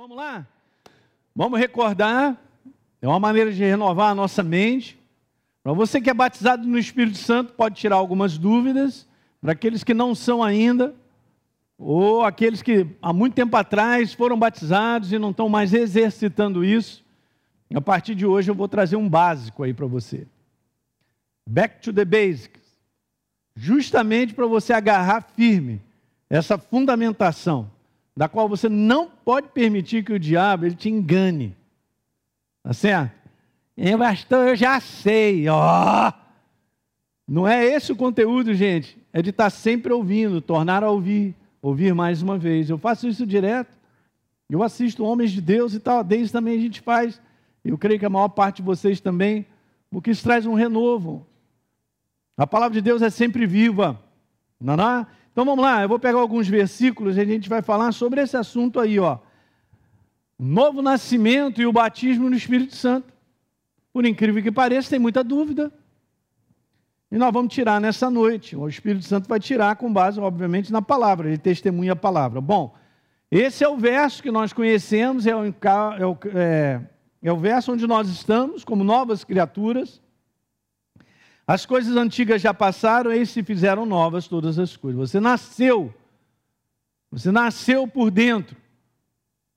Vamos lá? Vamos recordar. É uma maneira de renovar a nossa mente. Para você que é batizado no Espírito Santo, pode tirar algumas dúvidas. Para aqueles que não são ainda, ou aqueles que há muito tempo atrás foram batizados e não estão mais exercitando isso, a partir de hoje eu vou trazer um básico aí para você. Back to the basics. Justamente para você agarrar firme essa fundamentação da qual você não pode permitir que o diabo ele te engane. Tá certo? E pastor, eu já sei, ó. Não é esse o conteúdo, gente. É de estar sempre ouvindo, tornar a ouvir, ouvir mais uma vez. Eu faço isso direto. Eu assisto homens de Deus e tal, desde também a gente faz. Eu creio que a maior parte de vocês também, porque isso traz um renovo. A palavra de Deus é sempre viva. Não, não? Então vamos lá, eu vou pegar alguns versículos e a gente vai falar sobre esse assunto aí, ó. Novo nascimento e o batismo no Espírito Santo. Por incrível que pareça, tem muita dúvida. E nós vamos tirar nessa noite. O Espírito Santo vai tirar com base, obviamente, na palavra. Ele testemunha a palavra. Bom, esse é o verso que nós conhecemos, é o, é é, é o verso onde nós estamos, como novas criaturas. As coisas antigas já passaram e se fizeram novas todas as coisas. Você nasceu. Você nasceu por dentro.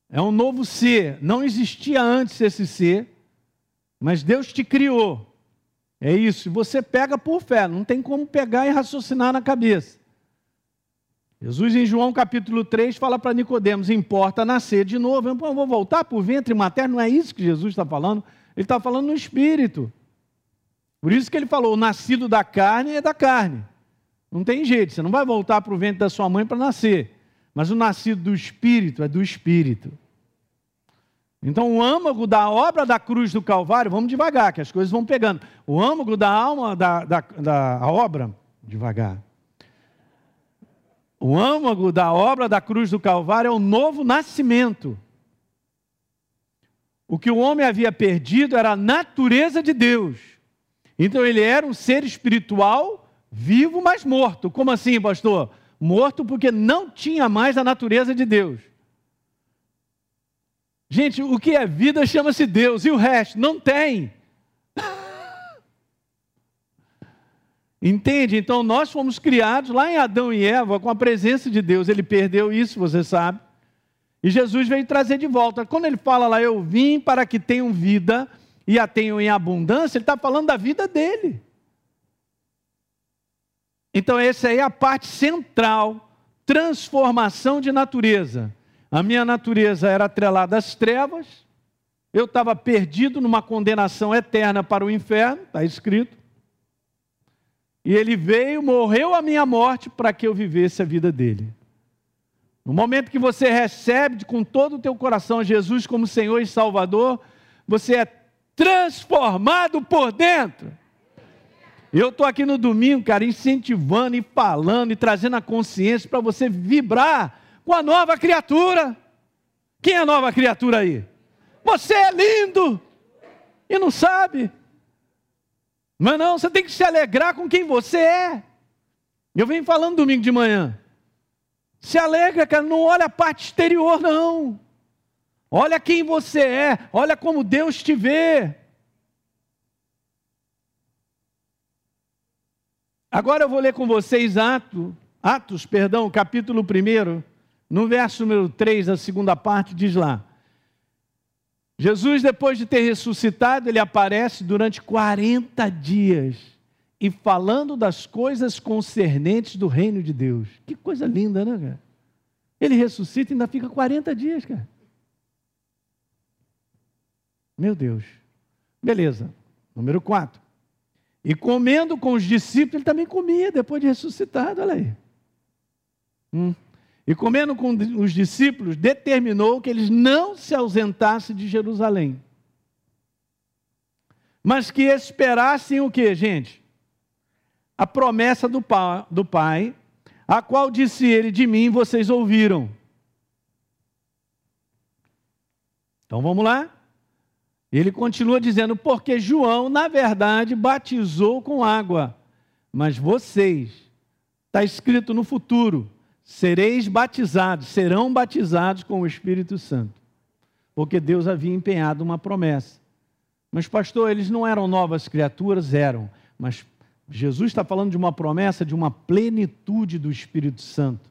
É um novo ser. Não existia antes esse ser, mas Deus te criou. É isso. Você pega por fé. Não tem como pegar e raciocinar na cabeça. Jesus, em João capítulo 3, fala para Nicodemos: importa nascer de novo. Eu vou voltar para o ventre materno. Não é isso que Jesus está falando. Ele está falando no espírito. Por isso que ele falou: o nascido da carne é da carne. Não tem jeito, você não vai voltar para o ventre da sua mãe para nascer. Mas o nascido do espírito é do espírito. Então, o âmago da obra da cruz do Calvário, vamos devagar, que as coisas vão pegando. O âmago da alma da, da, da obra, devagar. O âmago da obra da cruz do Calvário é o novo nascimento. O que o homem havia perdido era a natureza de Deus. Então ele era um ser espiritual vivo, mas morto. Como assim, pastor? Morto porque não tinha mais a natureza de Deus. Gente, o que é vida chama-se Deus, e o resto não tem. Entende? Então nós fomos criados lá em Adão e Eva com a presença de Deus. Ele perdeu isso, você sabe. E Jesus veio trazer de volta. Quando ele fala lá, eu vim para que tenham vida e a tenham em abundância, ele está falando da vida dele. Então, essa aí é a parte central, transformação de natureza. A minha natureza era atrelada às trevas, eu estava perdido numa condenação eterna para o inferno, está escrito. E ele veio, morreu a minha morte para que eu vivesse a vida dele. No momento que você recebe com todo o teu coração Jesus como Senhor e Salvador, você é transformado por dentro. Eu estou aqui no domingo, cara, incentivando e falando e trazendo a consciência para você vibrar com a nova criatura. Quem é a nova criatura aí? Você é lindo e não sabe. Mas não, você tem que se alegrar com quem você é. Eu venho falando domingo de manhã. Se alegra, cara, não olha a parte exterior, não. Olha quem você é, olha como Deus te vê. Agora eu vou ler com vocês Atos, Atos, perdão, capítulo 1, no verso número 3, a segunda parte, diz lá. Jesus, depois de ter ressuscitado, ele aparece durante 40 dias e falando das coisas concernentes do reino de Deus. Que coisa linda, né, cara? Ele ressuscita e ainda fica 40 dias, cara. Meu Deus. Beleza. Número 4. E comendo com os discípulos, ele também comia depois de ressuscitado, olha aí. Hum. E comendo com os discípulos, determinou que eles não se ausentassem de Jerusalém. Mas que esperassem o que, gente? A promessa do do pai, a qual disse ele: De mim vocês ouviram. Então vamos lá. Ele continua dizendo: porque João, na verdade, batizou com água, mas vocês, está escrito no futuro, sereis batizados, serão batizados com o Espírito Santo. porque Deus havia empenhado uma promessa. Mas, pastor, eles não eram novas criaturas? Eram. Mas Jesus está falando de uma promessa de uma plenitude do Espírito Santo,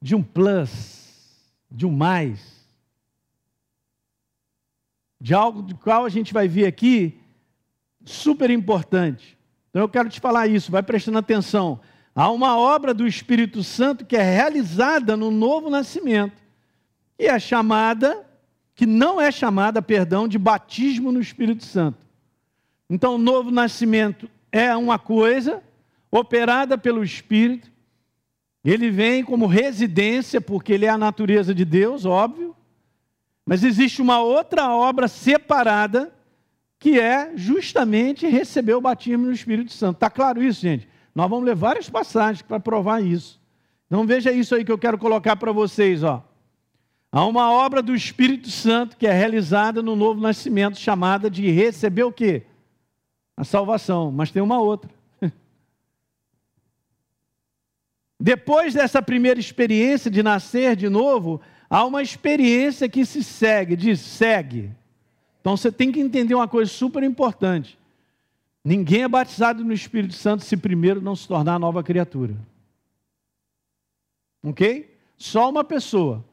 de um plus, de um mais, de algo do qual a gente vai ver aqui super importante. Então eu quero te falar isso, vai prestando atenção. Há uma obra do Espírito Santo que é realizada no novo nascimento e é chamada, que não é chamada, perdão, de batismo no Espírito Santo. Então, o novo nascimento é uma coisa operada pelo Espírito, ele vem como residência, porque ele é a natureza de Deus, óbvio, mas existe uma outra obra separada, que é justamente receber o batismo no Espírito Santo. Está claro isso, gente? Nós vamos ler várias passagens para provar isso. Então veja isso aí que eu quero colocar para vocês, ó. Há uma obra do Espírito Santo que é realizada no novo nascimento, chamada de receber o quê? A salvação. Mas tem uma outra. Depois dessa primeira experiência de nascer de novo, há uma experiência que se segue, diz segue. Então você tem que entender uma coisa super importante. Ninguém é batizado no Espírito Santo se primeiro não se tornar nova criatura. Ok? Só uma pessoa,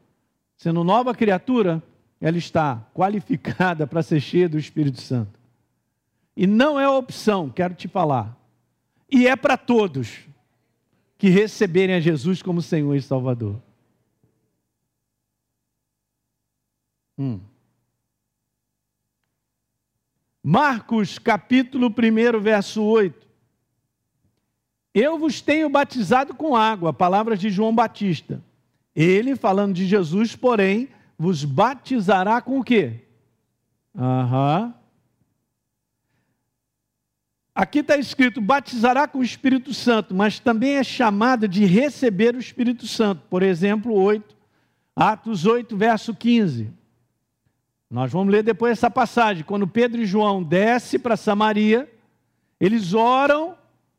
sendo nova criatura, ela está qualificada para ser cheia do Espírito Santo. E não é opção, quero te falar. E é para todos que receberem a Jesus como Senhor e Salvador. Hum. Marcos capítulo 1, verso 8. Eu vos tenho batizado com água, palavras de João Batista. Ele, falando de Jesus, porém, vos batizará com o quê? Aham. Aqui está escrito: batizará com o Espírito Santo, mas também é chamada de receber o Espírito Santo. Por exemplo, 8, Atos 8, verso 15. Nós vamos ler depois essa passagem. Quando Pedro e João descem para Samaria, eles oram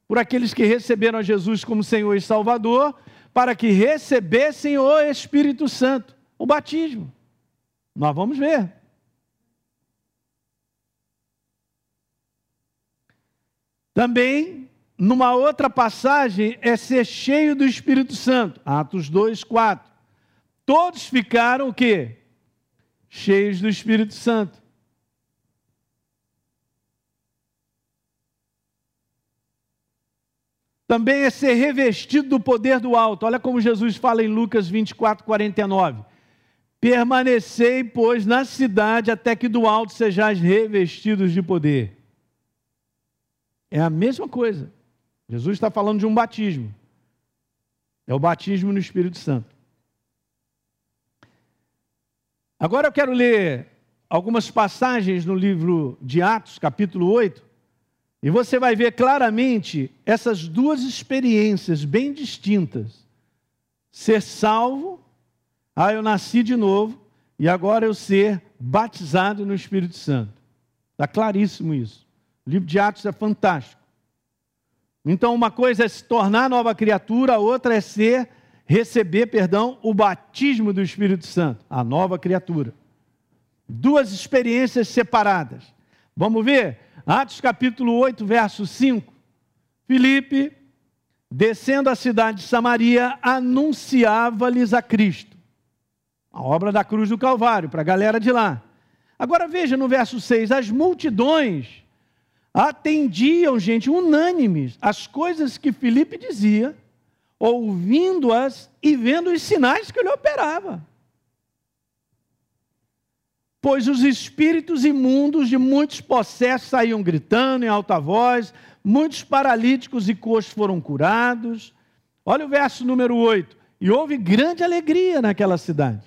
por aqueles que receberam a Jesus como Senhor e Salvador, para que recebessem o Espírito Santo, o batismo. Nós vamos ver. Também, numa outra passagem, é ser cheio do Espírito Santo. Atos 2, 4. Todos ficaram o quê? Cheios do Espírito Santo. Também é ser revestido do poder do alto. Olha como Jesus fala em Lucas 24, 49. Permanecei, pois, na cidade até que do alto sejais revestidos de poder. É a mesma coisa. Jesus está falando de um batismo. É o batismo no Espírito Santo. Agora eu quero ler algumas passagens no livro de Atos, capítulo 8, e você vai ver claramente essas duas experiências bem distintas. Ser salvo, ah, eu nasci de novo, e agora eu ser batizado no Espírito Santo. Está claríssimo isso. O livro de Atos é fantástico. Então, uma coisa é se tornar nova criatura, a outra é ser receber, perdão, o batismo do Espírito Santo, a nova criatura. Duas experiências separadas. Vamos ver? Atos capítulo 8, verso 5. Filipe, descendo a cidade de Samaria, anunciava-lhes a Cristo. A obra da cruz do Calvário, para a galera de lá. Agora veja no verso 6: as multidões atendiam, gente, unânimes, as coisas que Filipe dizia ouvindo-as e vendo os sinais que ele operava. Pois os espíritos imundos de muitos possessos saíam gritando em alta voz, muitos paralíticos e coxos foram curados. Olha o verso número 8. E houve grande alegria naquela cidade.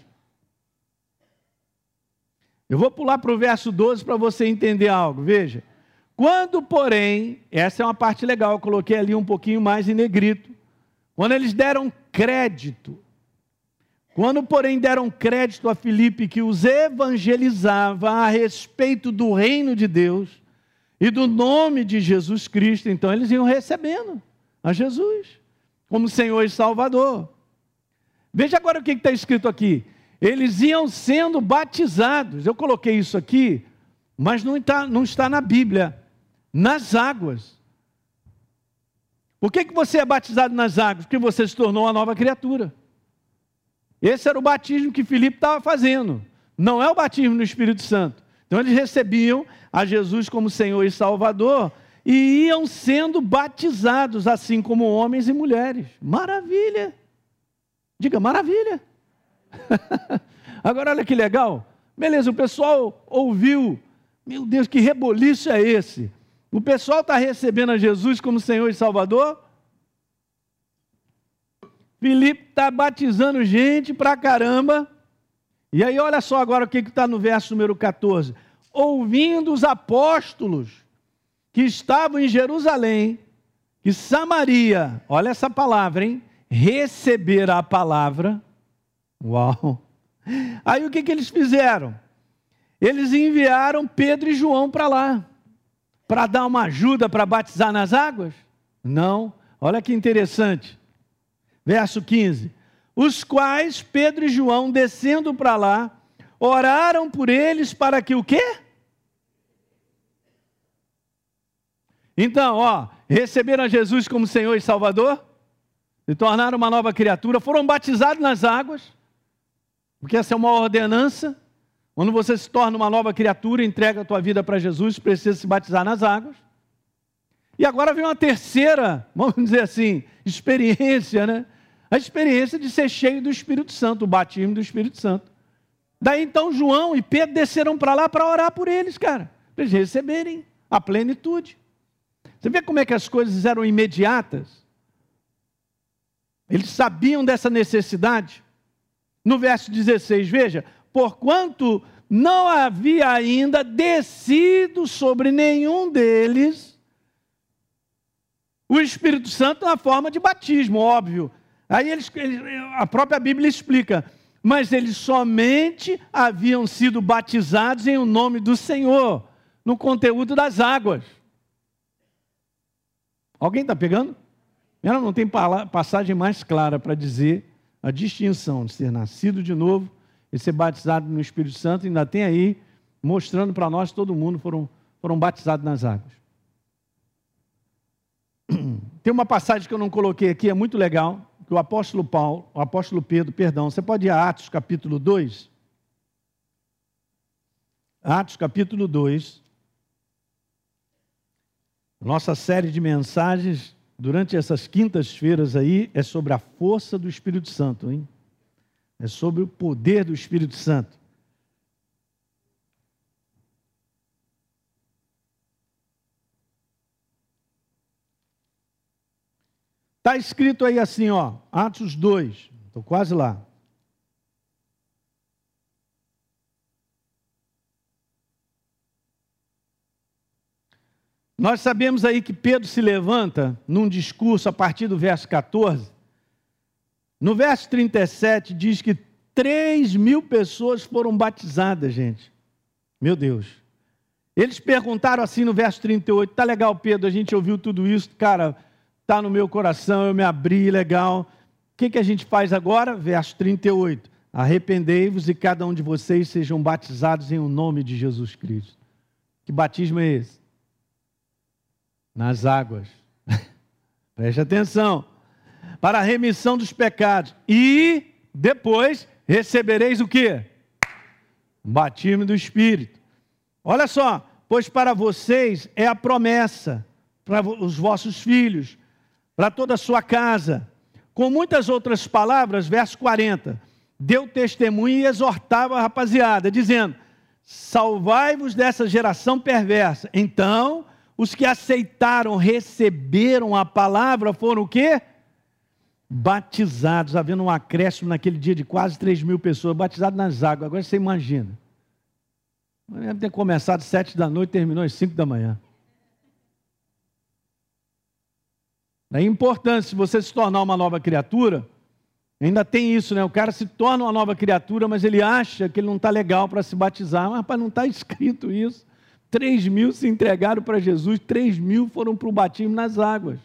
Eu vou pular para o verso 12 para você entender algo. Veja. Quando, porém, essa é uma parte legal, eu coloquei ali um pouquinho mais em negrito. Quando eles deram crédito, quando, porém, deram crédito a Filipe que os evangelizava a respeito do reino de Deus e do nome de Jesus Cristo, então eles iam recebendo a Jesus como Senhor e Salvador. Veja agora o que está escrito aqui. eles iam sendo batizados. Eu coloquei isso aqui, mas não está, não está na Bíblia. Nas águas. Por que, que você é batizado nas águas? Porque você se tornou uma nova criatura. Esse era o batismo que Filipe estava fazendo. Não é o batismo no Espírito Santo. Então eles recebiam a Jesus como Senhor e Salvador e iam sendo batizados, assim como homens e mulheres. Maravilha! Diga, maravilha! Agora olha que legal. Beleza, o pessoal ouviu. Meu Deus, que reboliço é esse? O pessoal está recebendo a Jesus como Senhor e Salvador? Filipe está batizando gente pra caramba. E aí, olha só agora o que está no verso número 14. Ouvindo os apóstolos que estavam em Jerusalém, que Samaria, olha essa palavra, hein? Receber a palavra. Uau! Aí o que, que eles fizeram? Eles enviaram Pedro e João para lá, para dar uma ajuda para batizar nas águas? Não. Olha que interessante. Verso 15: Os quais Pedro e João, descendo para lá, oraram por eles para que o quê? Então, ó, receberam Jesus como Senhor e Salvador, se tornaram uma nova criatura, foram batizados nas águas, porque essa é uma ordenança. Quando você se torna uma nova criatura, entrega a tua vida para Jesus, precisa se batizar nas águas. E agora vem uma terceira, vamos dizer assim, experiência, né? A experiência de ser cheio do Espírito Santo, o batismo do Espírito Santo. Daí então João e Pedro desceram para lá para orar por eles, cara, para eles receberem a plenitude. Você vê como é que as coisas eram imediatas? Eles sabiam dessa necessidade. No verso 16, veja: porquanto não havia ainda descido sobre nenhum deles o Espírito Santo na forma de batismo, óbvio. Aí eles, a própria Bíblia explica, mas eles somente haviam sido batizados em o nome do Senhor, no conteúdo das águas. Alguém está pegando? Ela não tem passagem mais clara para dizer a distinção de ser nascido de novo e ser batizado no Espírito Santo, ainda tem aí, mostrando para nós, todo mundo foram, foram batizados nas águas. Tem uma passagem que eu não coloquei aqui, é muito legal, que o apóstolo Paulo, o apóstolo Pedro, perdão, você pode ir a Atos capítulo 2. Atos capítulo 2. Nossa série de mensagens durante essas quintas-feiras aí é sobre a força do Espírito Santo, hein? É sobre o poder do Espírito Santo. Está escrito aí assim, ó, Atos 2, estou quase lá. Nós sabemos aí que Pedro se levanta num discurso a partir do verso 14. No verso 37 diz que 3 mil pessoas foram batizadas, gente. Meu Deus. Eles perguntaram assim no verso 38, tá legal, Pedro, a gente ouviu tudo isso, cara, tá no meu coração, eu me abri, legal. O que, que a gente faz agora? Verso 38. Arrependei-vos e cada um de vocês sejam batizados em o nome de Jesus Cristo. Que batismo é esse? nas águas. Preste atenção. Para a remissão dos pecados. E depois recebereis o que? Batismo do Espírito. Olha só, pois para vocês é a promessa, para os vossos filhos, para toda a sua casa. Com muitas outras palavras, verso 40, deu testemunho e exortava a rapaziada, dizendo: Salvai-vos dessa geração perversa. Então os que aceitaram, receberam a palavra, foram o quê? Batizados, havendo um acréscimo naquele dia de quase 3 mil pessoas, batizados nas águas. Agora você imagina. Deve ter começado às sete da noite e terminou às cinco da manhã. É importante, se você se tornar uma nova criatura, ainda tem isso, né? O cara se torna uma nova criatura, mas ele acha que ele não está legal para se batizar. Mas, rapaz, não está escrito isso. 3 mil se entregaram para Jesus, 3 mil foram para o batismo nas águas.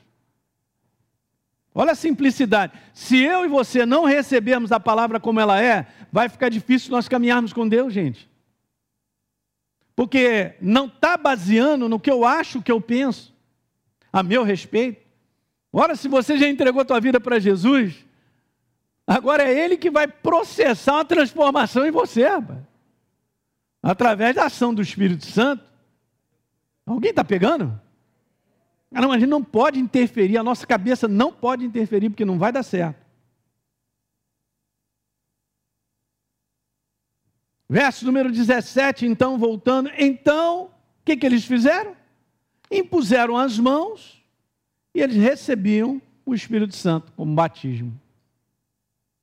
Olha a simplicidade. Se eu e você não recebermos a palavra como ela é, vai ficar difícil nós caminharmos com Deus, gente. Porque não está baseando no que eu acho, que eu penso, a meu respeito. Ora, se você já entregou a tua vida para Jesus, agora é Ele que vai processar uma transformação em você, rapaz. através da ação do Espírito Santo. Alguém está pegando? A gente não pode interferir, a nossa cabeça não pode interferir, porque não vai dar certo. Verso número 17, então, voltando. Então, o que, que eles fizeram? Impuseram as mãos e eles recebiam o Espírito Santo como batismo.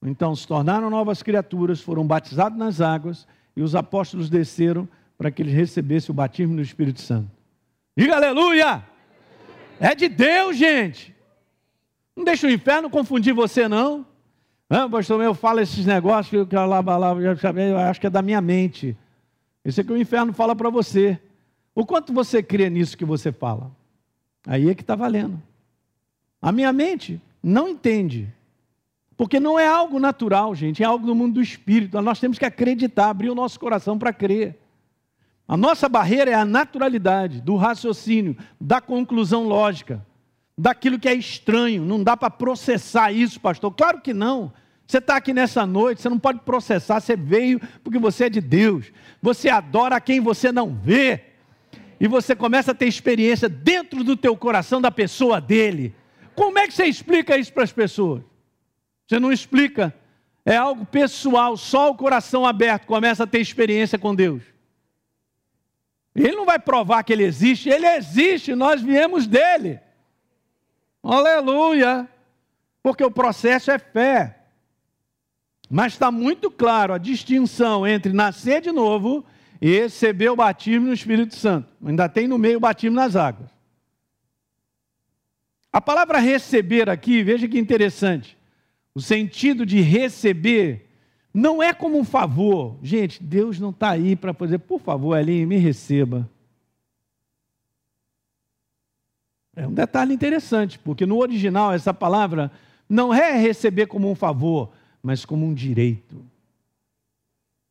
Então se tornaram novas criaturas, foram batizados nas águas e os apóstolos desceram para que eles recebessem o batismo do Espírito Santo. Diga aleluia! É de Deus, gente. Não deixa o inferno confundir você, não. Ah, pastor meu, fala esses negócios que eu, que eu, eu acho que é da minha mente. Isso é que o inferno fala para você. O quanto você crê nisso que você fala? Aí é que está valendo. A minha mente não entende. Porque não é algo natural, gente, é algo do mundo do espírito. Nós temos que acreditar, abrir o nosso coração para crer. A nossa barreira é a naturalidade do raciocínio, da conclusão lógica, daquilo que é estranho. Não dá para processar isso, pastor. Claro que não. Você está aqui nessa noite, você não pode processar, você veio porque você é de Deus. Você adora quem você não vê. E você começa a ter experiência dentro do teu coração da pessoa dele. Como é que você explica isso para as pessoas? Você não explica. É algo pessoal, só o coração aberto começa a ter experiência com Deus. Ele não vai provar que ele existe, ele existe, nós viemos dele. Aleluia! Porque o processo é fé. Mas está muito claro a distinção entre nascer de novo e receber o batismo no Espírito Santo. Ainda tem no meio o batismo nas águas. A palavra receber aqui, veja que interessante. O sentido de receber não é como um favor. Gente, Deus não está aí para fazer, por favor, Elinho, me receba. É um detalhe interessante, porque no original essa palavra não é receber como um favor, mas como um direito.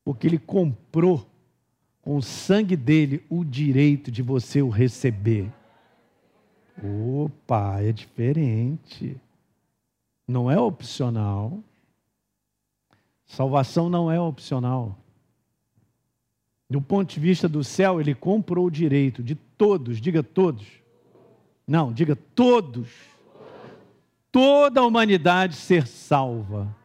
Porque ele comprou com o sangue dele o direito de você o receber. Opa, é diferente. Não é opcional. Salvação não é opcional. Do ponto de vista do céu, ele comprou o direito de todos, diga todos. Não, diga todos. Toda a humanidade ser salva.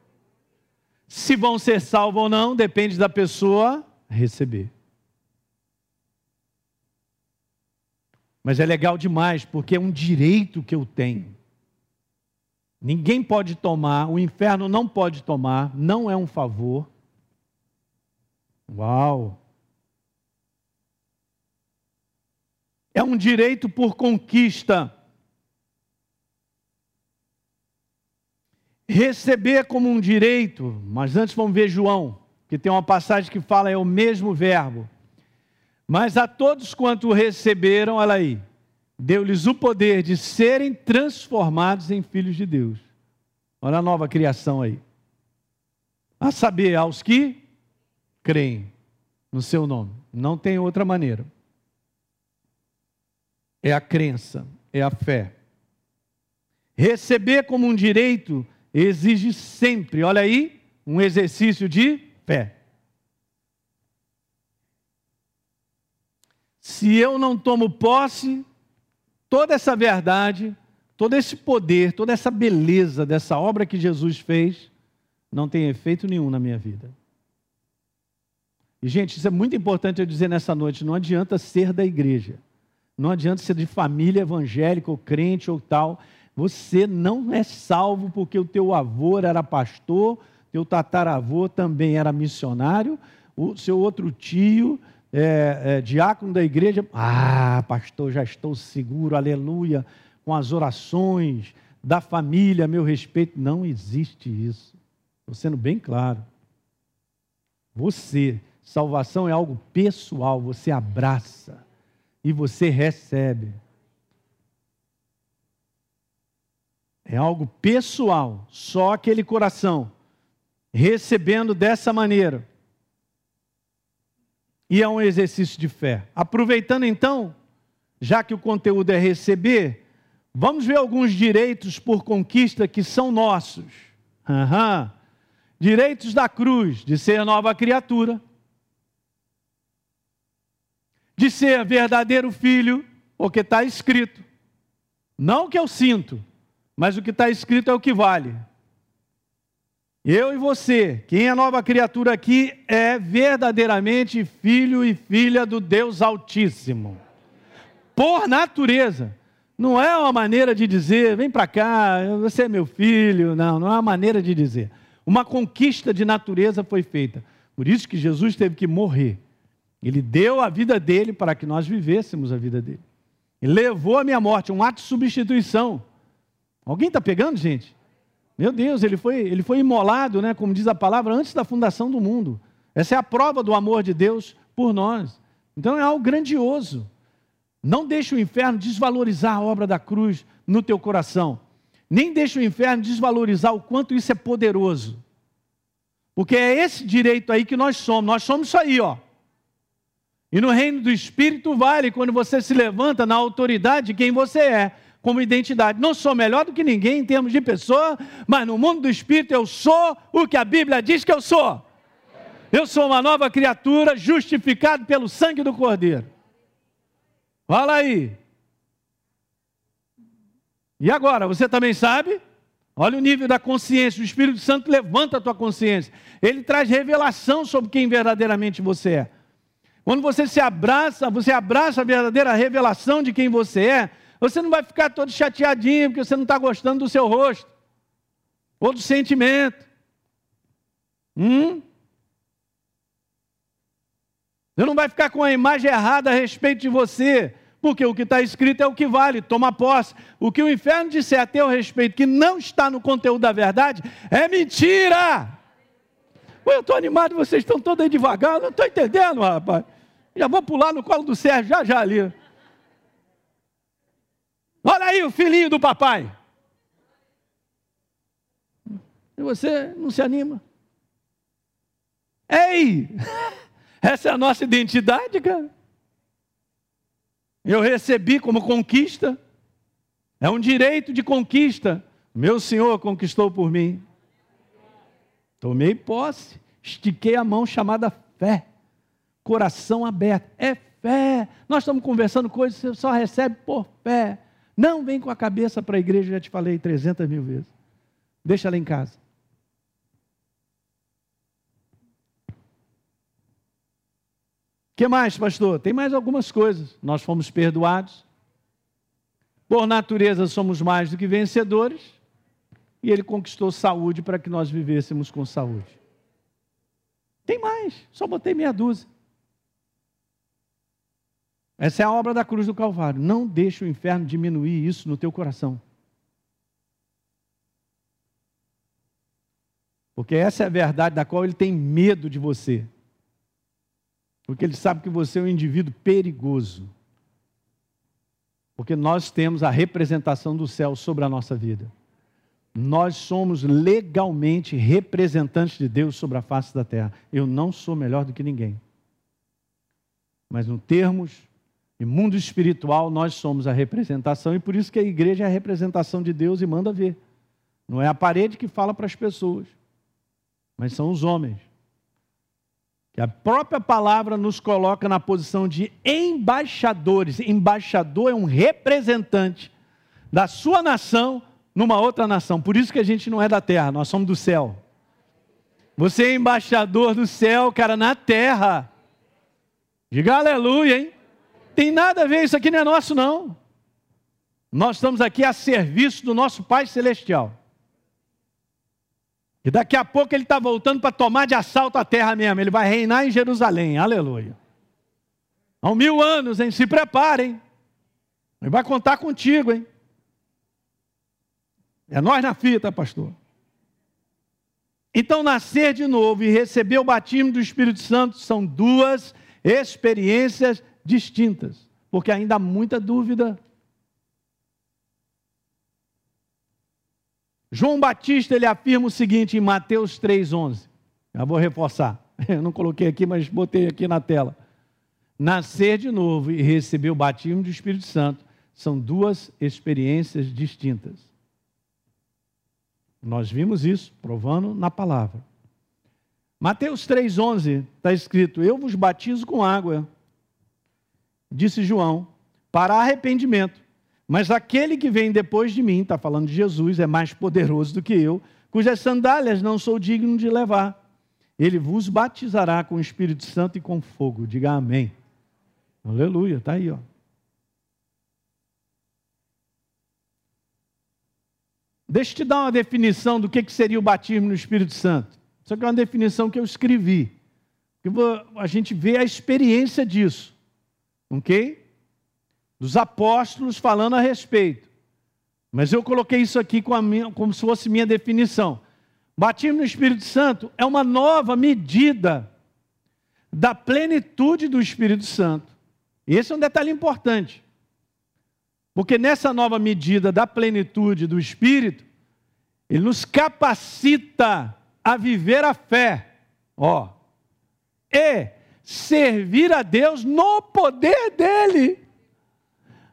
Se vão ser salvos ou não, depende da pessoa receber. Mas é legal demais, porque é um direito que eu tenho. Ninguém pode tomar, o inferno não pode tomar, não é um favor. Uau! É um direito por conquista. Receber como um direito, mas antes vamos ver João, que tem uma passagem que fala é o mesmo verbo. Mas a todos quanto receberam, olha aí, deu-lhes o poder de serem transformados em filhos de Deus. Olha a nova criação aí. A saber, aos que creem no seu nome. Não tem outra maneira. É a crença, é a fé. Receber como um direito exige sempre, olha aí, um exercício de fé. Se eu não tomo posse, toda essa verdade, todo esse poder, toda essa beleza dessa obra que Jesus fez, não tem efeito nenhum na minha vida. E, gente, isso é muito importante eu dizer nessa noite: não adianta ser da igreja, não adianta ser de família evangélica ou crente ou tal. Você não é salvo porque o teu avô era pastor, teu tataravô também era missionário, o seu outro tio é, é, diácono da igreja, ah, pastor, já estou seguro, aleluia, com as orações da família, meu respeito. Não existe isso. Estou sendo bem claro. Você, salvação é algo pessoal, você abraça e você recebe. É algo pessoal, só aquele coração recebendo dessa maneira. E é um exercício de fé. Aproveitando então, já que o conteúdo é receber, vamos ver alguns direitos por conquista que são nossos. Uhum. Direitos da cruz, de ser nova criatura, de ser verdadeiro filho, porque está escrito. Não o que eu sinto, mas o que está escrito é o que vale. Eu e você, quem é nova criatura aqui é verdadeiramente filho e filha do Deus Altíssimo. Por natureza. Não é uma maneira de dizer, vem para cá, você é meu filho. Não, não é uma maneira de dizer. Uma conquista de natureza foi feita. Por isso que Jesus teve que morrer. Ele deu a vida dele para que nós vivêssemos a vida dele. Ele levou a minha morte, um ato de substituição. Alguém está pegando, gente? Meu Deus, ele foi, ele foi imolado, né, como diz a palavra, antes da fundação do mundo. Essa é a prova do amor de Deus por nós. Então é algo grandioso. Não deixe o inferno desvalorizar a obra da cruz no teu coração. Nem deixe o inferno desvalorizar o quanto isso é poderoso. Porque é esse direito aí que nós somos. Nós somos isso aí, ó. E no reino do Espírito vale quando você se levanta na autoridade de quem você é como identidade. Não sou melhor do que ninguém em termos de pessoa, mas no mundo do espírito eu sou o que a Bíblia diz que eu sou. Eu sou uma nova criatura justificado pelo sangue do Cordeiro. Fala aí. E agora, você também sabe? Olha o nível da consciência. O Espírito Santo levanta a tua consciência. Ele traz revelação sobre quem verdadeiramente você é. Quando você se abraça, você abraça a verdadeira revelação de quem você é, você não vai ficar todo chateadinho porque você não está gostando do seu rosto ou do sentimento. Hum? Você não vai ficar com a imagem errada a respeito de você, porque o que está escrito é o que vale, toma posse. O que o inferno disser a teu respeito, que não está no conteúdo da verdade, é mentira. eu estou animado, vocês estão todos aí devagar, não estou entendendo, rapaz. Já vou pular no colo do Sérgio, já já ali. Olha aí o filhinho do papai. E você não se anima. Ei! Essa é a nossa identidade, cara. Eu recebi como conquista. É um direito de conquista. Meu Senhor conquistou por mim. Tomei posse. Estiquei a mão chamada fé. Coração aberto. É fé. Nós estamos conversando coisas que você só recebe por fé. Não vem com a cabeça para a igreja, já te falei 300 mil vezes. Deixa ela em casa. Que mais, pastor? Tem mais algumas coisas. Nós fomos perdoados. Por natureza, somos mais do que vencedores. E ele conquistou saúde para que nós vivêssemos com saúde. Tem mais, só botei meia dúzia. Essa é a obra da cruz do Calvário. Não deixe o inferno diminuir isso no teu coração. Porque essa é a verdade da qual ele tem medo de você. Porque ele sabe que você é um indivíduo perigoso. Porque nós temos a representação do céu sobre a nossa vida. Nós somos legalmente representantes de Deus sobre a face da terra. Eu não sou melhor do que ninguém. Mas no termos e mundo espiritual, nós somos a representação, e por isso que a igreja é a representação de Deus e manda ver. Não é a parede que fala para as pessoas, mas são os homens. Que a própria palavra nos coloca na posição de embaixadores. Embaixador é um representante da sua nação numa outra nação. Por isso que a gente não é da terra, nós somos do céu. Você é embaixador do céu, cara, na terra. Diga aleluia, hein? Tem nada a ver, isso aqui não é nosso, não. Nós estamos aqui a serviço do nosso Pai Celestial. E daqui a pouco ele está voltando para tomar de assalto a terra mesmo. Ele vai reinar em Jerusalém. Aleluia. Há mil anos, hein? Se preparem. Ele vai contar contigo, hein? É nós na fita, pastor. Então, nascer de novo e receber o batismo do Espírito Santo são duas experiências distintas, porque ainda há muita dúvida. João Batista ele afirma o seguinte em Mateus 3:11. Já vou reforçar. Eu não coloquei aqui, mas botei aqui na tela. Nascer de novo e receber o batismo do Espírito Santo são duas experiências distintas. Nós vimos isso provando na palavra. Mateus 3,11 está escrito: Eu vos batizo com água, disse João, para arrependimento. Mas aquele que vem depois de mim, está falando de Jesus, é mais poderoso do que eu, cujas sandálias não sou digno de levar. Ele vos batizará com o Espírito Santo e com fogo. Diga amém. Aleluia, está aí, ó. Deixa eu te dar uma definição do que seria o batismo no Espírito Santo. Isso aqui é uma definição que eu escrevi. A gente vê a experiência disso. Ok? Dos apóstolos falando a respeito. Mas eu coloquei isso aqui minha, como se fosse minha definição. Batismo no Espírito Santo é uma nova medida da plenitude do Espírito Santo. E esse é um detalhe importante. Porque nessa nova medida da plenitude do Espírito, ele nos capacita a viver a fé, ó, e servir a Deus no poder dele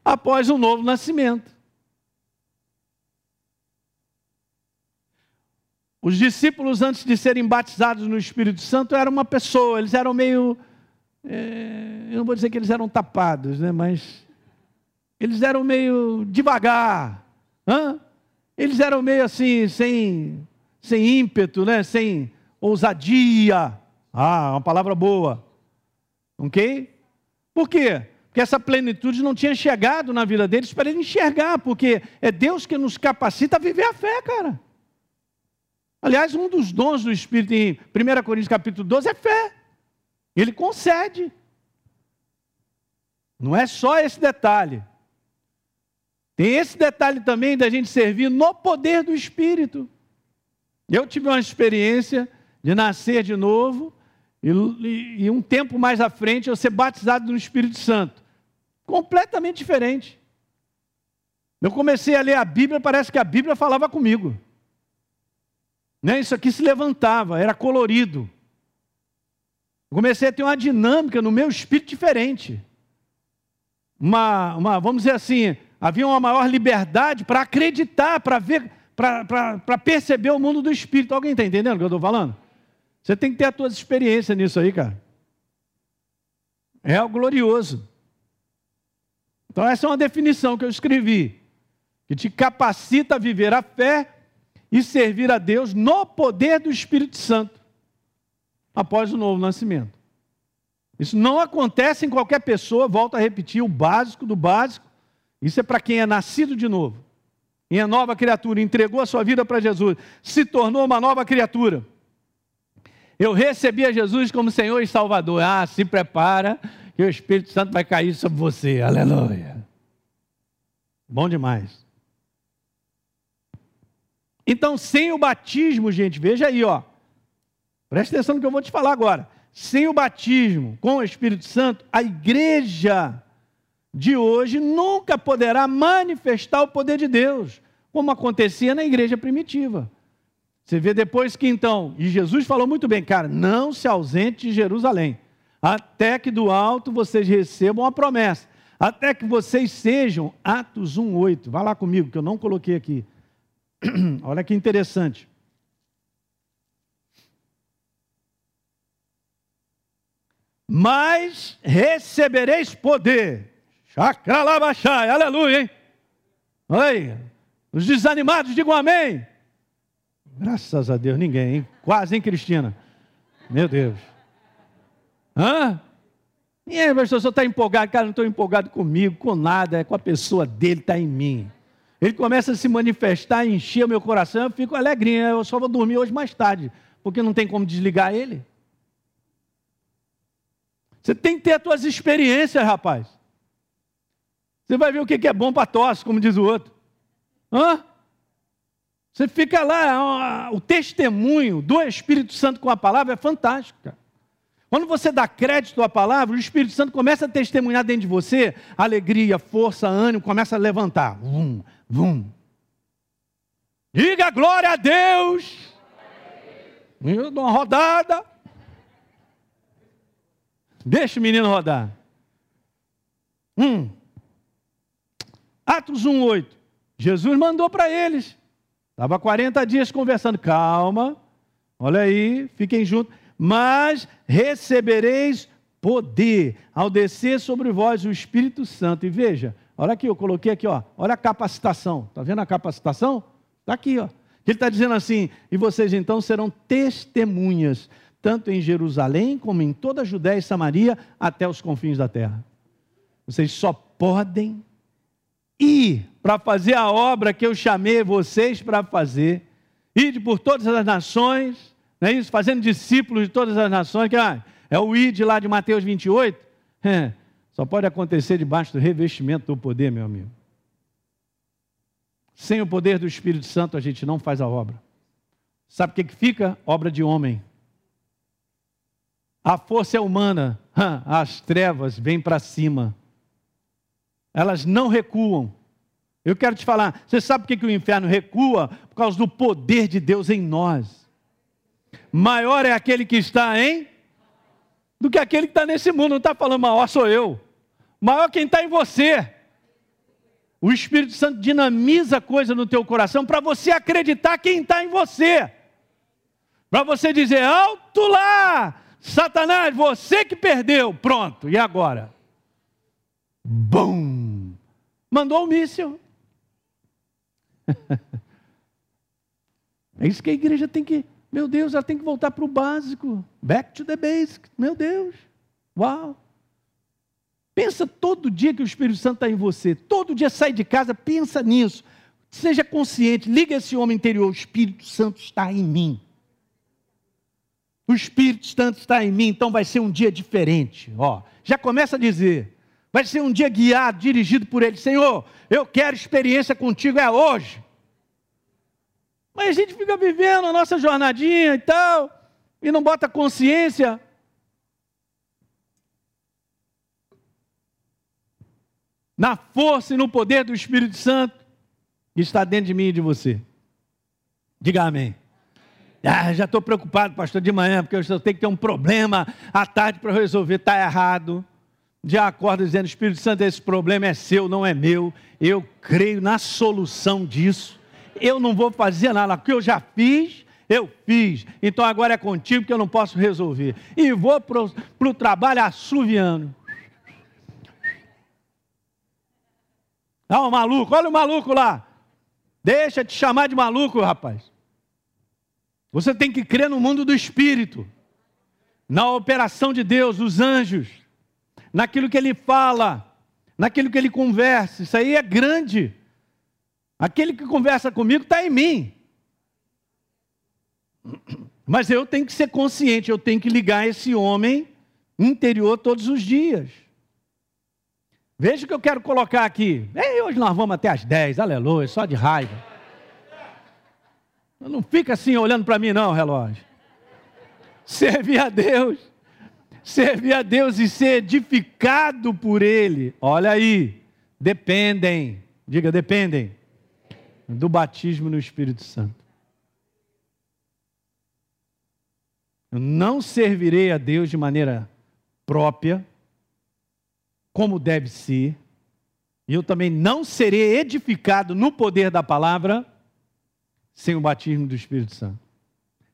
após o novo nascimento. Os discípulos, antes de serem batizados no Espírito Santo, eram uma pessoa, eles eram meio. É, eu não vou dizer que eles eram tapados, né, mas eles eram meio devagar. Hã? Eles eram meio assim, sem sem ímpeto, né? sem ousadia. Ah, uma palavra boa. Ok? Por quê? Porque essa plenitude não tinha chegado na vida deles para ele enxergar, porque é Deus que nos capacita a viver a fé, cara. Aliás, um dos dons do Espírito em 1 Coríntios capítulo 12 é fé. Ele concede. Não é só esse detalhe. Tem esse detalhe também da gente servir no poder do Espírito. Eu tive uma experiência de nascer de novo e, e, um tempo mais à frente eu ser batizado no Espírito Santo. Completamente diferente. Eu comecei a ler a Bíblia, parece que a Bíblia falava comigo. Né? Isso aqui se levantava, era colorido. Eu comecei a ter uma dinâmica no meu espírito diferente. Uma, uma vamos dizer assim, havia uma maior liberdade para acreditar, para ver para perceber o mundo do espírito. Alguém está entendendo o que eu estou falando? Você tem que ter as suas experiências nisso aí, cara. É algo glorioso. Então, essa é uma definição que eu escrevi, que te capacita a viver a fé e servir a Deus no poder do Espírito Santo, após o novo nascimento. Isso não acontece em qualquer pessoa, volto a repetir, o básico do básico. Isso é para quem é nascido de novo em a nova criatura, entregou a sua vida para Jesus, se tornou uma nova criatura. Eu recebi a Jesus como Senhor e Salvador. Ah, se prepara, que o Espírito Santo vai cair sobre você. Aleluia. Bom demais. Então, sem o batismo, gente, veja aí, ó. Presta atenção no que eu vou te falar agora. Sem o batismo com o Espírito Santo, a igreja de hoje nunca poderá manifestar o poder de Deus, como acontecia na igreja primitiva. Você vê depois que então, e Jesus falou muito bem, cara, não se ausente de Jerusalém, até que do alto vocês recebam a promessa, até que vocês sejam, Atos 1,8, vai lá comigo, que eu não coloquei aqui. Olha que interessante. Mas recebereis poder Chacralabachai, aleluia, hein? Oi, os desanimados digam amém. Graças a Deus, ninguém, hein? Quase, hein, Cristina? Meu Deus. Hã? E aí, pastor, senhor está empolgado? Cara, não estou empolgado comigo, com nada, é com a pessoa dele, está em mim. Ele começa a se manifestar, encher o meu coração, eu fico alegrinho, eu só vou dormir hoje mais tarde, porque não tem como desligar ele. Você tem que ter as suas experiências, rapaz. Você vai ver o que é bom para tosse, como diz o outro. Hã? Você fica lá, o testemunho do Espírito Santo com a palavra é fantástico. Quando você dá crédito à palavra, o Espírito Santo começa a testemunhar dentro de você alegria, força, ânimo, começa a levantar. Vum, vum. Diga glória a Deus. Eu dou uma rodada. Deixa o menino rodar. Hum. Atos 1, 8. Jesus mandou para eles. Estava 40 dias conversando. Calma. Olha aí, fiquem juntos. Mas recebereis poder ao descer sobre vós o Espírito Santo. E veja, olha aqui, eu coloquei aqui, ó. Olha a capacitação. Está vendo a capacitação? Está aqui, ó. Ele está dizendo assim: e vocês então serão testemunhas, tanto em Jerusalém como em toda a Judéia e Samaria, até os confins da terra. Vocês só podem ir para fazer a obra que eu chamei vocês para fazer. Ide por todas as nações, não é isso? Fazendo discípulos de todas as nações, que ah, é o id lá de Mateus 28. É, só pode acontecer debaixo do revestimento do poder, meu amigo. Sem o poder do Espírito Santo, a gente não faz a obra. Sabe o que, que fica? Obra de homem. A força é humana, as trevas vêm para cima. Elas não recuam. Eu quero te falar, você sabe por que, que o inferno recua? Por causa do poder de Deus em nós. Maior é aquele que está em do que aquele que está nesse mundo. Não está falando maior sou eu. Maior quem está em você. O Espírito Santo dinamiza coisa no teu coração para você acreditar quem está em você. Para você dizer, alto lá, Satanás, você que perdeu. Pronto, e agora? Bum! Mandou o um míssil. é isso que a igreja tem que. Meu Deus, ela tem que voltar para o básico. Back to the basic. Meu Deus. Uau! Pensa todo dia que o Espírito Santo está em você. Todo dia sai de casa, pensa nisso. Seja consciente, liga esse homem interior. O Espírito Santo está em mim. O Espírito Santo está em mim, então vai ser um dia diferente. Ó, já começa a dizer. Vai ser um dia guiado, dirigido por Ele. Senhor, eu quero experiência contigo, é hoje. Mas a gente fica vivendo a nossa jornadinha e tal, e não bota consciência na força e no poder do Espírito Santo que está dentro de mim e de você. Diga amém. Ah, já estou preocupado, pastor, de manhã, porque eu tenho que ter um problema à tarde para resolver. Está errado. Já acorda dizendo: Espírito Santo, esse problema é seu, não é meu. Eu creio na solução disso. Eu não vou fazer nada. Que eu já fiz, eu fiz. Então agora é contigo que eu não posso resolver. E vou para o trabalho assoviando. Ah, o maluco, olha o maluco lá. Deixa te chamar de maluco, rapaz. Você tem que crer no mundo do espírito, na operação de Deus, os anjos, naquilo que ele fala, naquilo que ele conversa. Isso aí é grande. Aquele que conversa comigo está em mim. Mas eu tenho que ser consciente, eu tenho que ligar esse homem interior todos os dias. Veja o que eu quero colocar aqui. Ei, hoje nós vamos até às 10, aleluia, só de raiva. Não fica assim olhando para mim, não, relógio. Servir a Deus, servir a Deus e ser edificado por Ele. Olha aí, dependem, diga, dependem do batismo no Espírito Santo. Eu não servirei a Deus de maneira própria, como deve ser, e eu também não serei edificado no poder da palavra sem o batismo do Espírito Santo,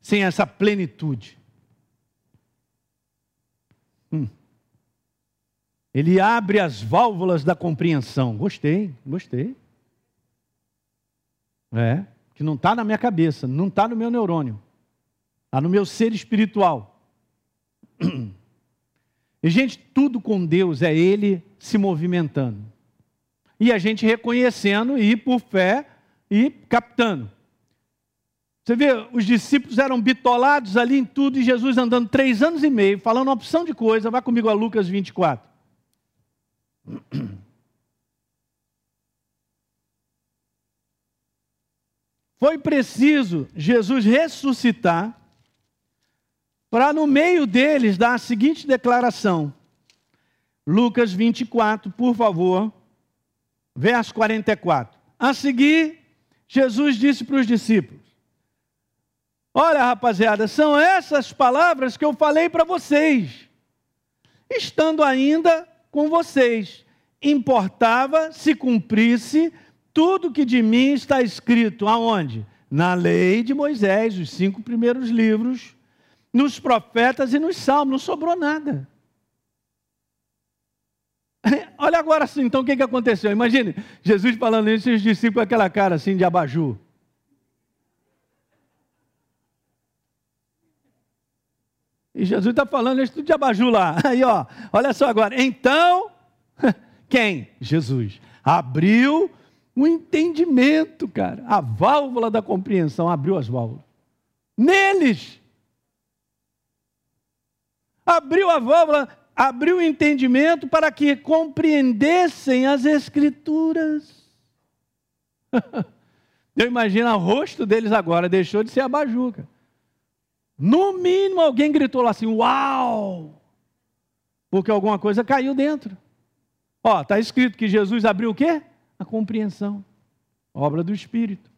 sem essa plenitude. Hum. Ele abre as válvulas da compreensão. Gostei, gostei. É, que não está na minha cabeça, não está no meu neurônio, está no meu ser espiritual. E, gente, tudo com Deus é Ele se movimentando. E a gente reconhecendo e por fé e captando. Você vê, os discípulos eram bitolados ali em tudo e Jesus andando três anos e meio, falando uma opção de coisa. Vai comigo a Lucas 24. Foi preciso Jesus ressuscitar para no meio deles dar a seguinte declaração. Lucas 24, por favor, verso 44. A seguir, Jesus disse para os discípulos: Olha, rapaziada, são essas palavras que eu falei para vocês, estando ainda com vocês. Importava se cumprisse tudo que de mim está escrito, aonde? Na lei de Moisés, os cinco primeiros livros, nos profetas e nos salmos, não sobrou nada. Olha agora assim, então o que, que aconteceu? Imagine Jesus falando isso e os discípulos com aquela cara assim de abajur. E Jesus está falando isso de abajur lá. Aí, ó, olha só agora. Então, quem? Jesus. Abriu o entendimento, cara. A válvula da compreensão abriu as válvulas. Neles. Abriu a válvula, abriu o entendimento para que compreendessem as Escrituras. Eu imagino o rosto deles agora, deixou de ser abajuca. No mínimo, alguém gritou lá assim: Uau! Porque alguma coisa caiu dentro. Ó, está escrito que Jesus abriu o quê? A compreensão. Obra do Espírito.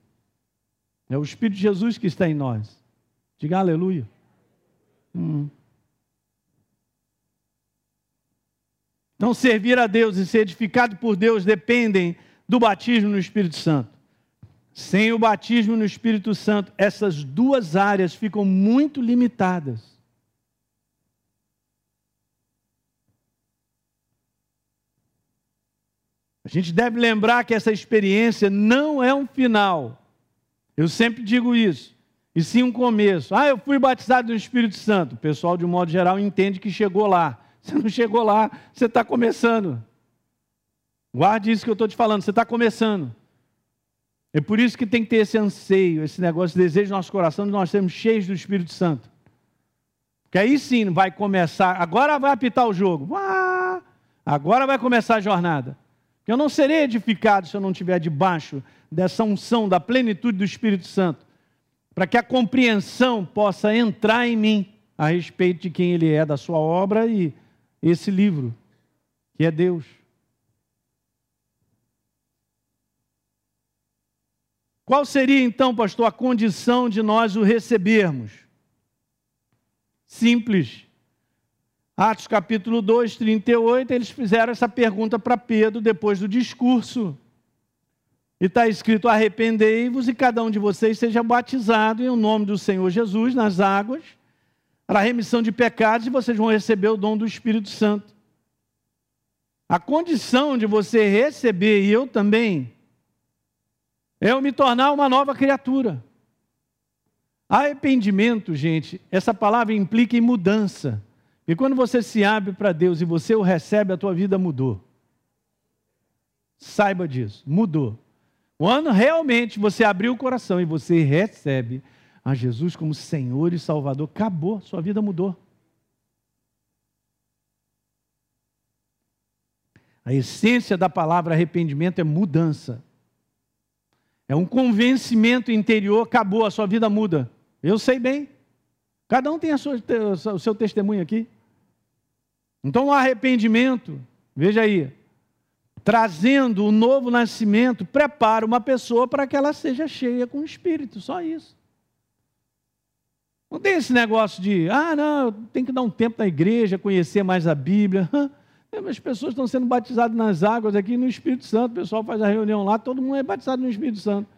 É o Espírito de Jesus que está em nós. Diga aleluia. Hum. Então, servir a Deus e ser edificado por Deus dependem do batismo no Espírito Santo. Sem o batismo no Espírito Santo, essas duas áreas ficam muito limitadas. A gente deve lembrar que essa experiência não é um final. Eu sempre digo isso. E sim um começo. Ah, eu fui batizado no Espírito Santo. O pessoal, de um modo geral, entende que chegou lá. Você não chegou lá, você está começando. Guarde isso que eu estou te falando, você está começando. É por isso que tem que ter esse anseio, esse negócio, esse desejo no nosso coração de nós sermos cheios do Espírito Santo. Que aí sim vai começar, agora vai apitar o jogo. Ah, agora vai começar a jornada. Eu não serei edificado se eu não estiver debaixo dessa unção, da plenitude do Espírito Santo, para que a compreensão possa entrar em mim a respeito de quem Ele é, da sua obra e esse livro, que é Deus. Qual seria então, pastor, a condição de nós o recebermos? Simples. Atos capítulo 2, 38, eles fizeram essa pergunta para Pedro depois do discurso. E está escrito: arrependei-vos e cada um de vocês seja batizado em o nome do Senhor Jesus nas águas, para a remissão de pecados, e vocês vão receber o dom do Espírito Santo. A condição de você receber, e eu também, eu me tornar uma nova criatura. Arrependimento, gente, essa palavra implica em mudança. E quando você se abre para Deus e você o recebe, a tua vida mudou. Saiba disso, mudou. Quando realmente você abriu o coração e você recebe a Jesus como Senhor e Salvador, acabou, sua vida mudou. A essência da palavra arrependimento é mudança. É um convencimento interior, acabou, a sua vida muda. Eu sei bem. Cada um tem sua, o seu testemunho aqui. Então, o arrependimento, veja aí, trazendo o novo nascimento, prepara uma pessoa para que ela seja cheia com o Espírito, só isso. Não tem esse negócio de, ah, não, tem que dar um tempo na igreja, conhecer mais a Bíblia. As pessoas estão sendo batizadas nas águas aqui no Espírito Santo. O pessoal faz a reunião lá, todo mundo é batizado no Espírito Santo.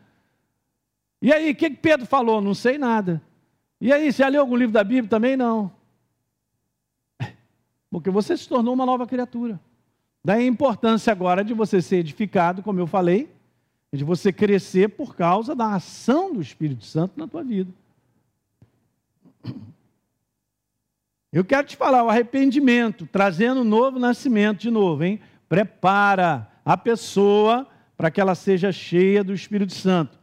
E aí, o que Pedro falou? Não sei nada. E aí, você leu algum livro da Bíblia? Também não. Porque você se tornou uma nova criatura. Daí a importância agora de você ser edificado, como eu falei, de você crescer por causa da ação do Espírito Santo na tua vida. Eu quero te falar, o arrependimento, trazendo um novo nascimento de novo, hein? Prepara a pessoa para que ela seja cheia do Espírito Santo.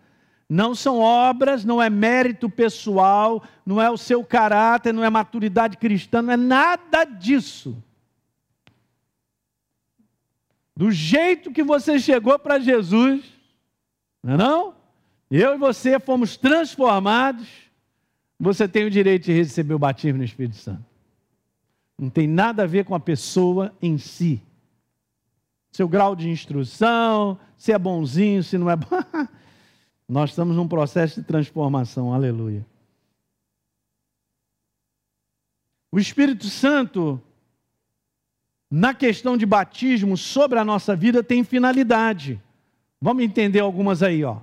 Não são obras, não é mérito pessoal, não é o seu caráter, não é maturidade cristã, não é nada disso. Do jeito que você chegou para Jesus, não é não? Eu e você fomos transformados, você tem o direito de receber o batismo no Espírito Santo. Não tem nada a ver com a pessoa em si. Seu grau de instrução, se é bonzinho, se não é bom. Nós estamos num processo de transformação, aleluia. O Espírito Santo, na questão de batismo sobre a nossa vida, tem finalidade. Vamos entender algumas aí, ó.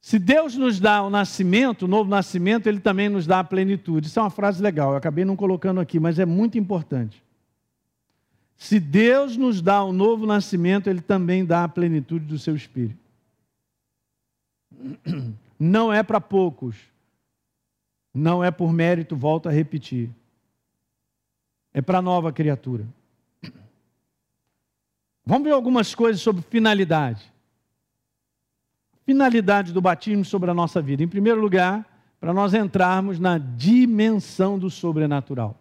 Se Deus nos dá o nascimento, o novo nascimento, Ele também nos dá a plenitude. Isso é uma frase legal, eu acabei não colocando aqui, mas é muito importante. Se Deus nos dá o novo nascimento, Ele também dá a plenitude do seu Espírito. Não é para poucos, não é por mérito, volto a repetir. É para nova criatura. Vamos ver algumas coisas sobre finalidade finalidade do batismo sobre a nossa vida. Em primeiro lugar, para nós entrarmos na dimensão do sobrenatural.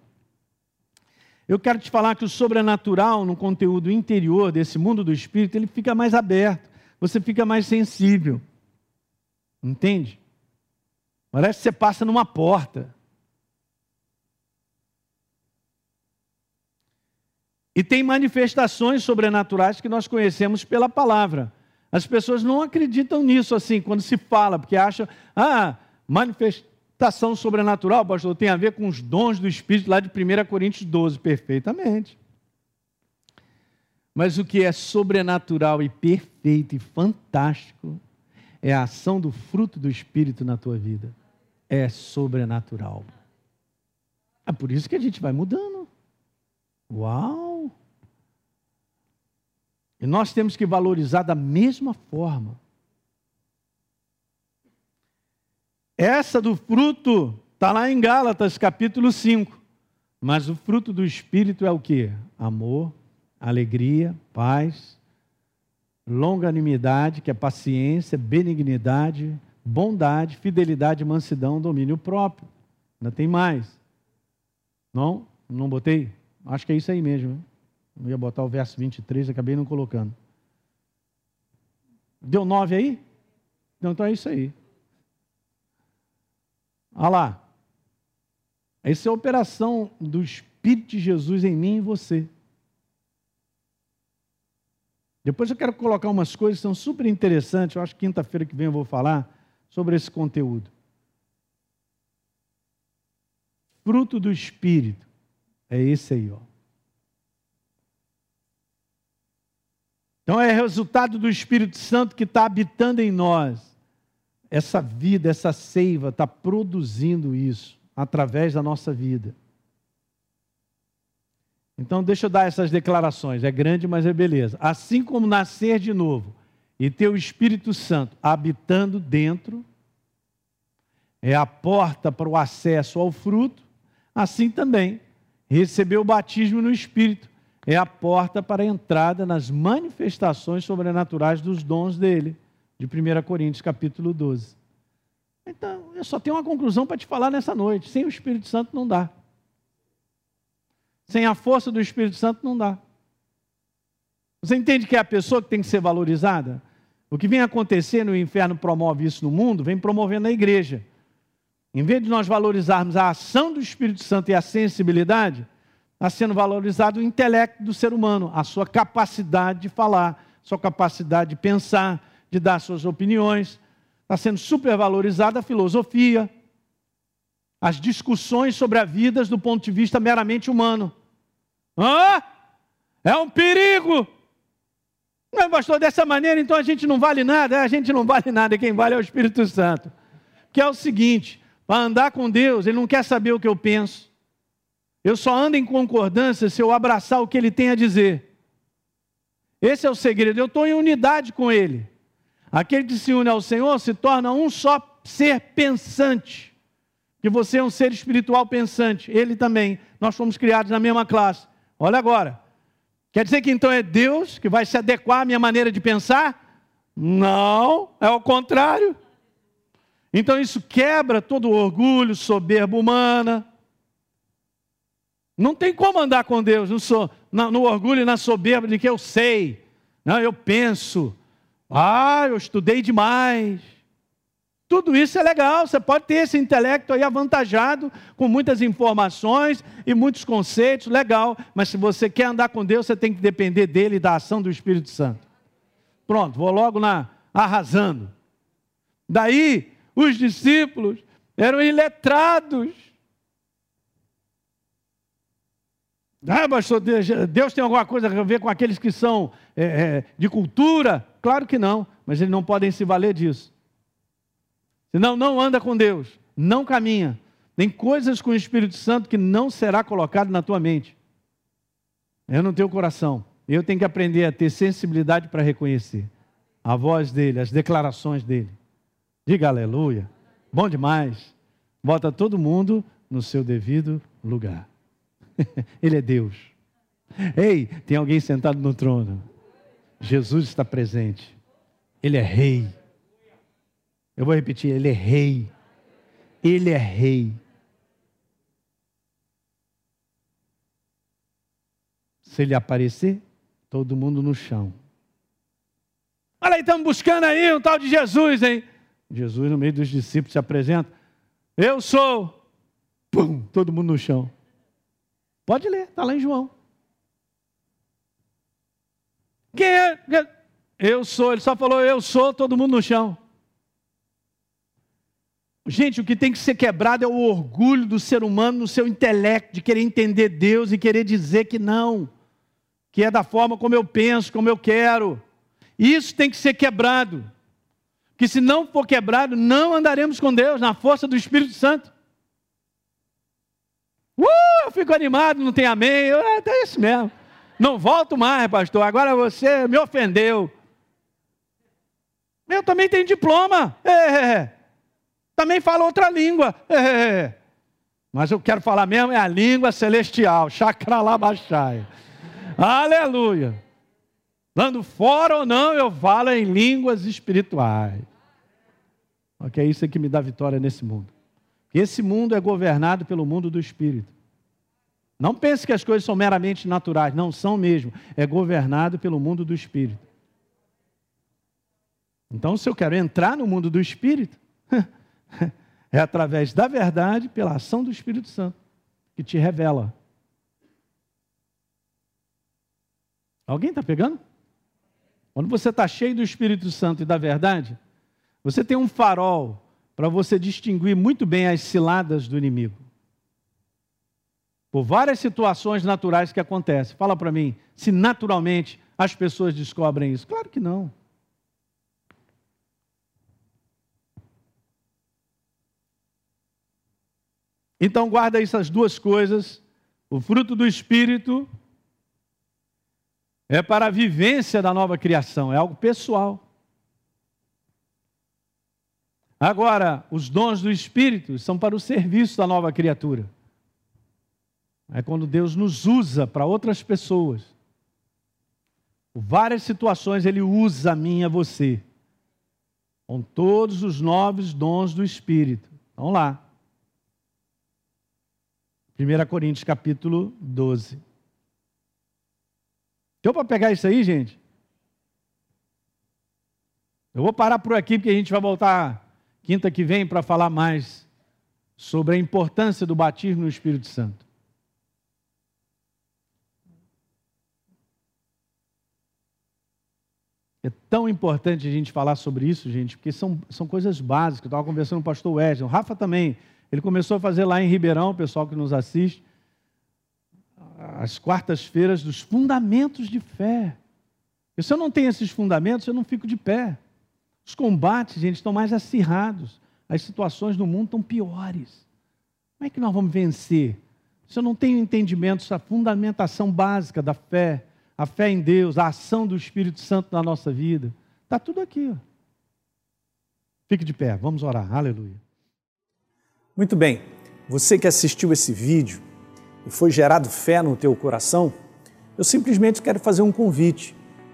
Eu quero te falar que o sobrenatural, no conteúdo interior desse mundo do espírito, ele fica mais aberto, você fica mais sensível. Entende? Parece que você passa numa porta. E tem manifestações sobrenaturais que nós conhecemos pela palavra. As pessoas não acreditam nisso assim, quando se fala, porque acham, ah, manifestação sobrenatural, pastor, tem a ver com os dons do Espírito lá de 1 Coríntios 12, perfeitamente. Mas o que é sobrenatural e perfeito e fantástico é a ação do fruto do Espírito na tua vida. É sobrenatural. É por isso que a gente vai mudando. Uau! E nós temos que valorizar da mesma forma. Essa do fruto está lá em Gálatas, capítulo 5. Mas o fruto do Espírito é o que? Amor, alegria, paz, longanimidade, que é paciência, benignidade, bondade, fidelidade, mansidão, domínio próprio. Ainda tem mais. Não? Não botei? Acho que é isso aí mesmo. Hein? Eu ia botar o verso 23, acabei não colocando. Deu nove aí? então é isso aí. Olha lá. Essa é a operação do Espírito de Jesus em mim e você. Depois eu quero colocar umas coisas que são super interessantes. Eu acho que quinta-feira que vem eu vou falar sobre esse conteúdo. Fruto do Espírito. É esse aí, ó. Então é resultado do Espírito Santo que está habitando em nós. Essa vida, essa seiva está produzindo isso através da nossa vida. Então deixa eu dar essas declarações. É grande, mas é beleza. Assim como nascer de novo e ter o Espírito Santo habitando dentro, é a porta para o acesso ao fruto, assim também receber o batismo no Espírito é a porta para a entrada nas manifestações sobrenaturais dos dons dele, de 1 Coríntios capítulo 12. Então, eu só tenho uma conclusão para te falar nessa noite: sem o Espírito Santo não dá. Sem a força do Espírito Santo não dá. Você entende que é a pessoa que tem que ser valorizada? O que vem acontecendo, o inferno promove isso no mundo, vem promovendo na igreja. Em vez de nós valorizarmos a ação do Espírito Santo e a sensibilidade, está sendo valorizado o intelecto do ser humano, a sua capacidade de falar, sua capacidade de pensar, de dar suas opiniões. Está sendo supervalorizada a filosofia, as discussões sobre a vida do ponto de vista meramente humano. Hã? É um perigo! Não, pastor, dessa maneira então a gente não vale nada. É, a gente não vale nada, quem vale é o Espírito Santo. Que é o seguinte: para andar com Deus, Ele não quer saber o que eu penso. Eu só ando em concordância se eu abraçar o que ele tem a dizer. Esse é o segredo. Eu estou em unidade com ele. Aquele que se une ao Senhor se torna um só ser pensante. Que você é um ser espiritual pensante. Ele também. Nós fomos criados na mesma classe. Olha agora. Quer dizer que então é Deus que vai se adequar à minha maneira de pensar? Não, é o contrário. Então isso quebra todo o orgulho, soberba humana não tem como andar com Deus no, so, no orgulho e na soberba de que eu sei, não, eu penso, ah, eu estudei demais. Tudo isso é legal, você pode ter esse intelecto aí avantajado, com muitas informações e muitos conceitos, legal, mas se você quer andar com Deus, você tem que depender dele e da ação do Espírito Santo. Pronto, vou logo na arrasando. Daí, os discípulos eram iletrados. Ah, pastor, Deus tem alguma coisa a ver com aqueles que são é, é, de cultura? Claro que não, mas eles não podem se valer disso. Senão, não anda com Deus, não caminha. Tem coisas com o Espírito Santo que não será colocado na tua mente. É no teu coração. Eu tenho que aprender a ter sensibilidade para reconhecer a voz dele, as declarações dele. Diga aleluia. Bom demais. Bota todo mundo no seu devido lugar. Ele é Deus. Ei, tem alguém sentado no trono. Jesus está presente. Ele é rei. Eu vou repetir, ele é rei. Ele é rei. Se ele aparecer, todo mundo no chão. Olha aí, estamos buscando aí um tal de Jesus, hein? Jesus, no meio dos discípulos, se apresenta. Eu sou. Pum, todo mundo no chão. Pode ler, está lá em João. Quem é? Eu sou, ele só falou eu sou, todo mundo no chão. Gente, o que tem que ser quebrado é o orgulho do ser humano no seu intelecto, de querer entender Deus e querer dizer que não, que é da forma como eu penso, como eu quero. Isso tem que ser quebrado. Que se não for quebrado, não andaremos com Deus na força do Espírito Santo. Uh, eu fico animado, não tem amém. Eu, é, é isso mesmo. Não volto mais, pastor. Agora você me ofendeu. Eu também tenho diploma. É, é, é. também falo outra língua. É, Mas eu quero falar mesmo é a língua celestial. Chakralabachai. Aleluia. Dando fora ou não, eu falo em línguas espirituais. Ok, isso é que me dá vitória nesse mundo. Esse mundo é governado pelo mundo do espírito. Não pense que as coisas são meramente naturais, não são mesmo. É governado pelo mundo do espírito. Então, se eu quero entrar no mundo do espírito, é através da verdade, pela ação do Espírito Santo, que te revela. Alguém está pegando? Quando você está cheio do Espírito Santo e da verdade, você tem um farol para você distinguir muito bem as ciladas do inimigo. Por várias situações naturais que acontecem. Fala para mim, se naturalmente as pessoas descobrem isso. Claro que não. Então guarda essas duas coisas. O fruto do Espírito é para a vivência da nova criação, é algo pessoal. Agora, os dons do Espírito são para o serviço da nova criatura. É quando Deus nos usa para outras pessoas. Por várias situações Ele usa a mim e a você. Com todos os novos dons do Espírito. Vamos lá. 1 Coríntios capítulo 12. Deu para pegar isso aí, gente? Eu vou parar por aqui porque a gente vai voltar quinta que vem para falar mais sobre a importância do batismo no Espírito Santo. É tão importante a gente falar sobre isso, gente, porque são, são coisas básicas. Eu estava conversando com o pastor Wesley, o Rafa também. Ele começou a fazer lá em Ribeirão, o pessoal que nos assiste, as quartas-feiras dos fundamentos de fé. E se eu não tenho esses fundamentos, eu não fico de pé. Os combates, gente, estão mais acirrados. As situações no mundo estão piores. Como é que nós vamos vencer? Se eu não tenho entendimento, essa fundamentação básica da fé, a fé em Deus, a ação do Espírito Santo na nossa vida, está tudo aqui. Ó. Fique de pé, vamos orar. Aleluia. Muito bem. Você que assistiu esse vídeo e foi gerado fé no teu coração, eu simplesmente quero fazer um convite